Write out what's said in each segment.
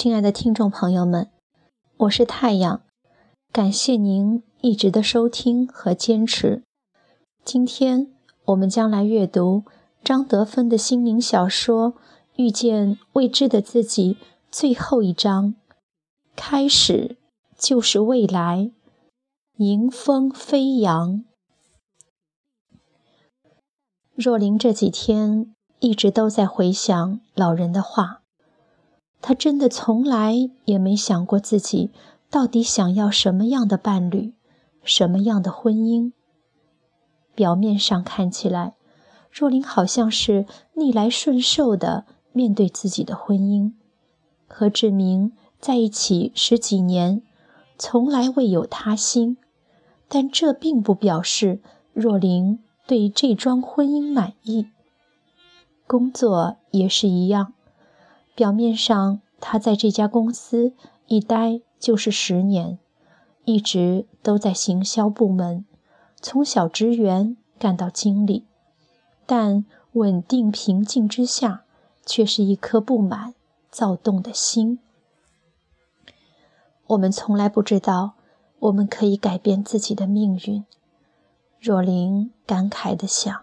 亲爱的听众朋友们，我是太阳，感谢您一直的收听和坚持。今天我们将来阅读张德芬的心灵小说《遇见未知的自己》最后一章。开始就是未来，迎风飞扬。若琳这几天一直都在回想老人的话。他真的从来也没想过自己到底想要什么样的伴侣，什么样的婚姻。表面上看起来，若琳好像是逆来顺受的面对自己的婚姻，和志明在一起十几年，从来未有他心。但这并不表示若琳对这桩婚姻满意。工作也是一样。表面上，他在这家公司一待就是十年，一直都在行销部门，从小职员干到经理，但稳定平静之下，却是一颗不满躁动的心。我们从来不知道，我们可以改变自己的命运。若琳感慨地想：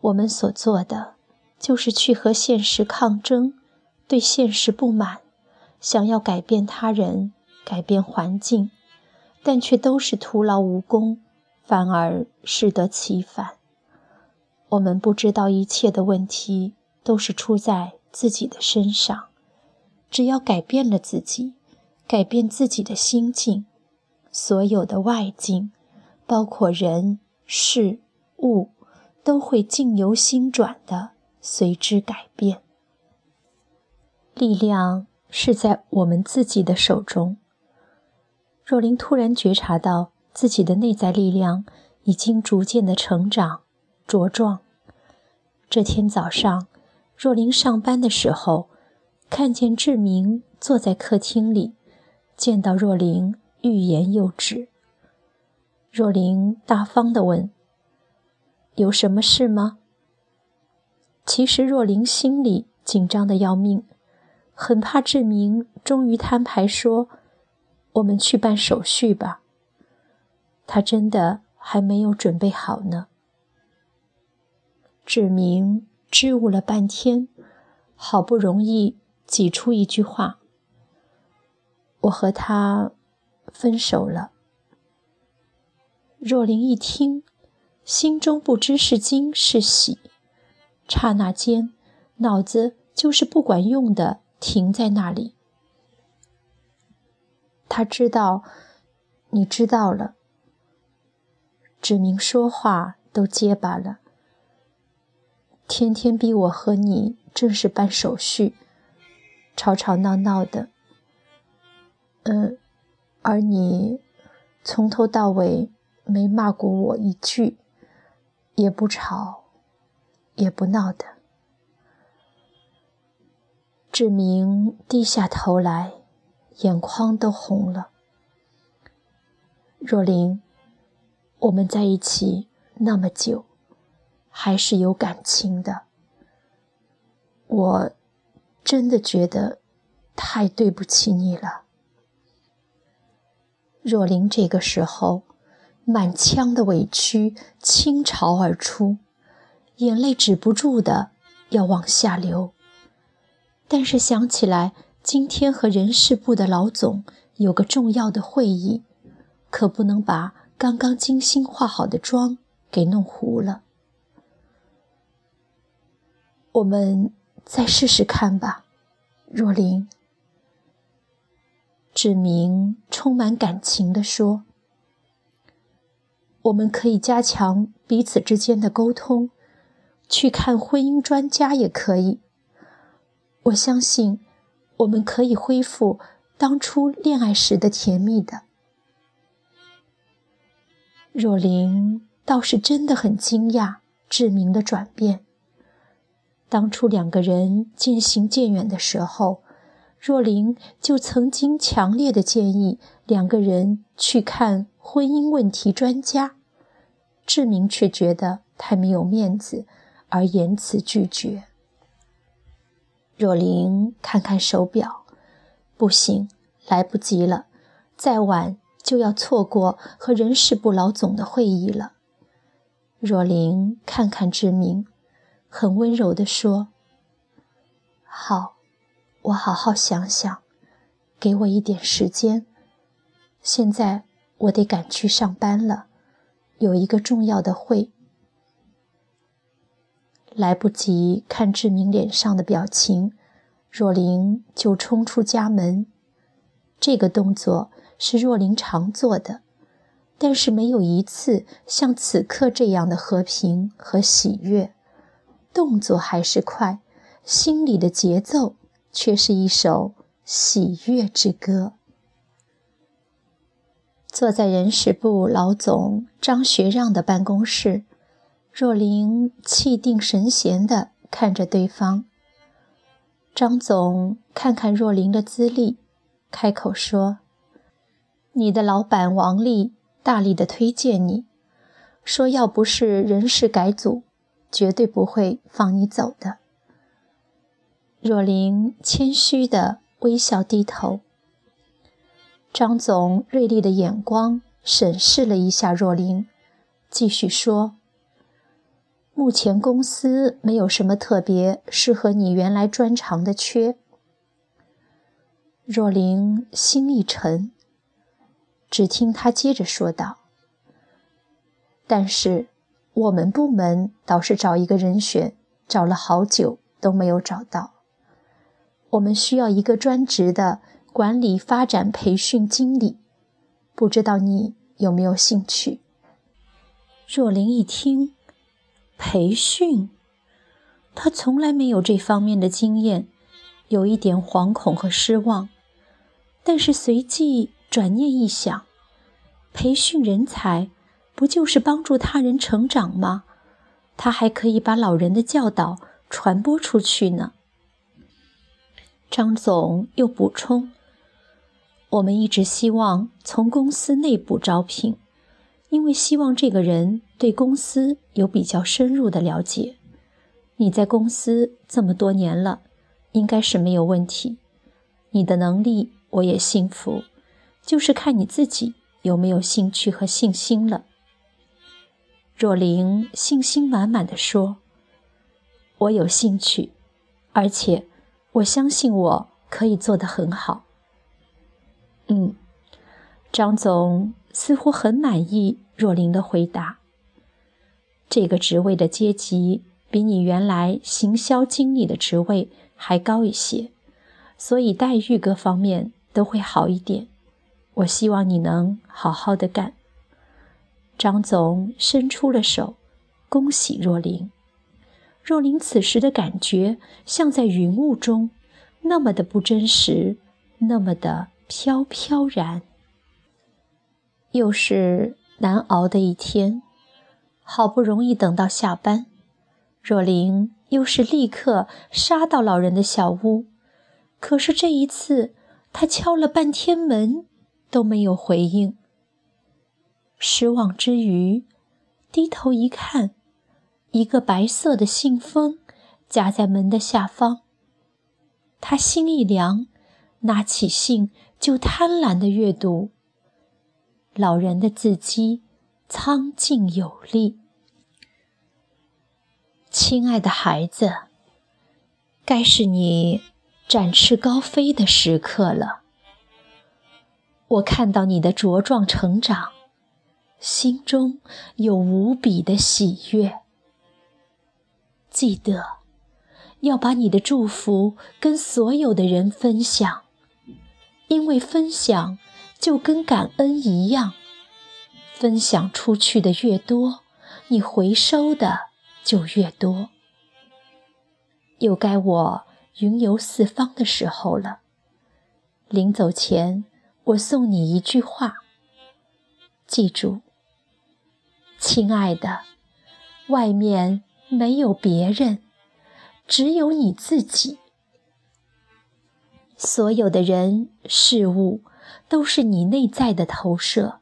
我们所做的。就是去和现实抗争，对现实不满，想要改变他人、改变环境，但却都是徒劳无功，反而适得其反。我们不知道一切的问题都是出在自己的身上，只要改变了自己，改变自己的心境，所有的外境，包括人、事、物，都会境由心转的。随之改变。力量是在我们自己的手中。若琳突然觉察到自己的内在力量已经逐渐的成长茁壮。这天早上，若琳上班的时候，看见志明坐在客厅里，见到若琳，欲言又止。若琳大方地问：“有什么事吗？”其实若琳心里紧张的要命，很怕志明终于摊牌说：“我们去办手续吧。”他真的还没有准备好呢。志明支吾了半天，好不容易挤出一句话：“我和他分手了。”若琳一听，心中不知是惊是喜。刹那间，脑子就是不管用的，停在那里。他知道，你知道了。指明说话都结巴了。天天逼我和你正式办手续，吵吵闹闹的。嗯，而你从头到尾没骂过我一句，也不吵。也不闹的。志明低下头来，眼眶都红了。若琳，我们在一起那么久，还是有感情的。我真的觉得太对不起你了。若琳这个时候，满腔的委屈倾巢而出。眼泪止不住的要往下流，但是想起来今天和人事部的老总有个重要的会议，可不能把刚刚精心化好的妆给弄糊了。我们再试试看吧，若琳。志明充满感情地说：“我们可以加强彼此之间的沟通。”去看婚姻专家也可以。我相信，我们可以恢复当初恋爱时的甜蜜的。若琳倒是真的很惊讶志明的转变。当初两个人渐行渐远的时候，若琳就曾经强烈的建议两个人去看婚姻问题专家，志明却觉得太没有面子。而言辞拒绝。若琳看看手表，不行，来不及了，再晚就要错过和人事部老总的会议了。若琳看看志明，很温柔地说：“好，我好好想想，给我一点时间。现在我得赶去上班了，有一个重要的会。”来不及看志明脸上的表情，若琳就冲出家门。这个动作是若琳常做的，但是没有一次像此刻这样的和平和喜悦。动作还是快，心里的节奏却是一首喜悦之歌。坐在人事部老总张学让的办公室。若琳气定神闲地看着对方。张总看看若琳的资历，开口说：“你的老板王丽大力的推荐你，说要不是人事改组，绝对不会放你走的。”若琳谦虚地微笑低头。张总锐利的眼光审视了一下若琳，继续说。目前公司没有什么特别适合你原来专长的缺。若琳心一沉，只听他接着说道：“但是我们部门倒是找一个人选，找了好久都没有找到。我们需要一个专职的管理发展培训经理，不知道你有没有兴趣？”若琳一听。培训，他从来没有这方面的经验，有一点惶恐和失望。但是随即转念一想，培训人才不就是帮助他人成长吗？他还可以把老人的教导传播出去呢。张总又补充：“我们一直希望从公司内部招聘。”因为希望这个人对公司有比较深入的了解，你在公司这么多年了，应该是没有问题。你的能力我也信服，就是看你自己有没有兴趣和信心了。若琳信心满满的说：“我有兴趣，而且我相信我可以做得很好。”嗯，张总似乎很满意。若琳的回答：“这个职位的阶级比你原来行销经理的职位还高一些，所以待遇各方面都会好一点。我希望你能好好的干。”张总伸出了手，恭喜若琳。若琳此时的感觉像在云雾中，那么的不真实，那么的飘飘然。又是。难熬的一天，好不容易等到下班，若琳又是立刻杀到老人的小屋。可是这一次，他敲了半天门都没有回应。失望之余，低头一看，一个白色的信封夹在门的下方。他心一凉，拿起信就贪婪地阅读。老人的字迹苍劲有力。亲爱的孩子，该是你展翅高飞的时刻了。我看到你的茁壮成长，心中有无比的喜悦。记得要把你的祝福跟所有的人分享，因为分享。就跟感恩一样，分享出去的越多，你回收的就越多。又该我云游四方的时候了。临走前，我送你一句话：记住，亲爱的，外面没有别人，只有你自己。所有的人事物。都是你内在的投射，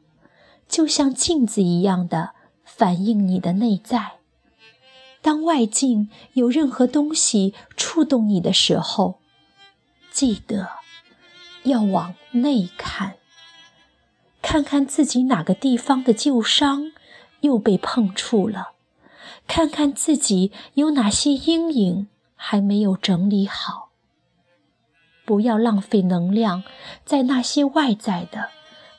就像镜子一样的反映你的内在。当外境有任何东西触动你的时候，记得要往内看，看看自己哪个地方的旧伤又被碰触了，看看自己有哪些阴影还没有整理好。不要浪费能量在那些外在的、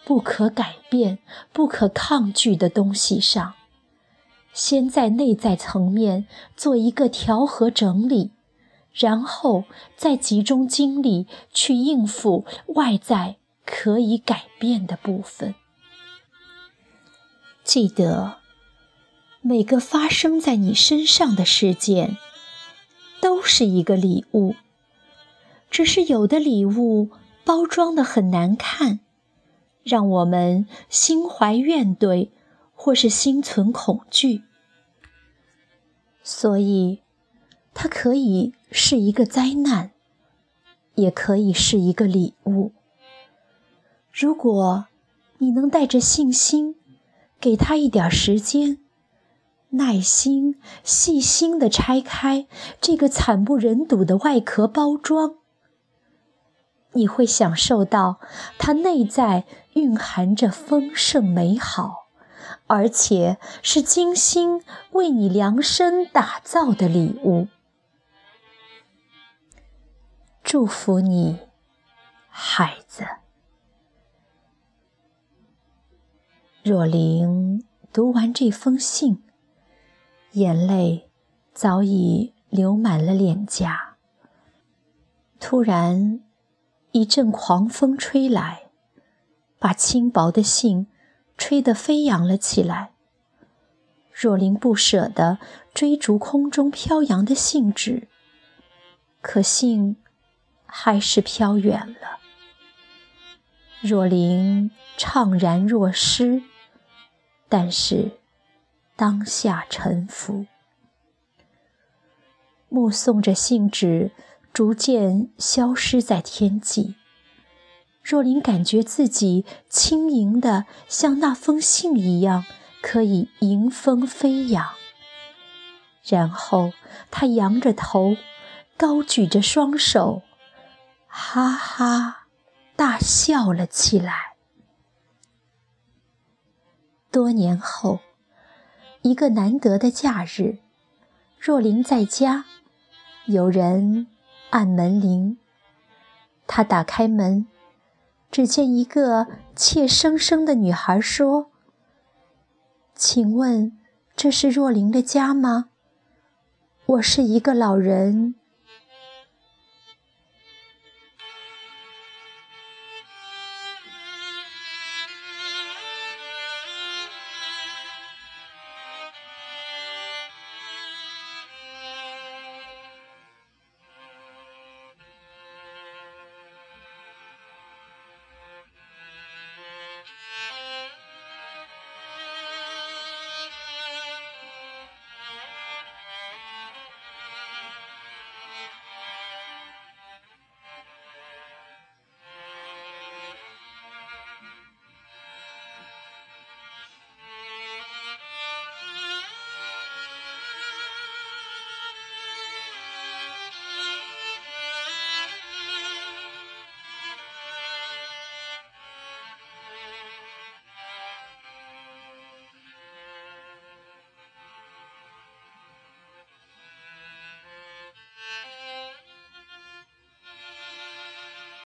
不可改变、不可抗拒的东西上，先在内在层面做一个调和整理。然后再集中精力去应付外在可以改变的部分。记得，每个发生在你身上的事件，都是一个礼物。只是有的礼物包装的很难看，让我们心怀怨怼，或是心存恐惧。所以。它可以是一个灾难，也可以是一个礼物。如果你能带着信心，给他一点时间，耐心、细心地拆开这个惨不忍睹的外壳包装，你会享受到它内在蕴含着丰盛美好，而且是精心为你量身打造的礼物。祝福你，孩子。若琳读完这封信，眼泪早已流满了脸颊。突然，一阵狂风吹来，把轻薄的信吹得飞扬了起来。若琳不舍得追逐空中飘扬的信纸，可信。还是飘远了。若灵怅然若失，但是当下沉浮，目送着信纸逐渐消失在天际。若琳感觉自己轻盈的像那封信一样，可以迎风飞扬。然后，他仰着头，高举着双手。哈哈，大笑了起来。多年后，一个难得的假日，若琳在家，有人按门铃。他打开门，只见一个怯生生的女孩说：“请问这是若琳的家吗？我是一个老人。”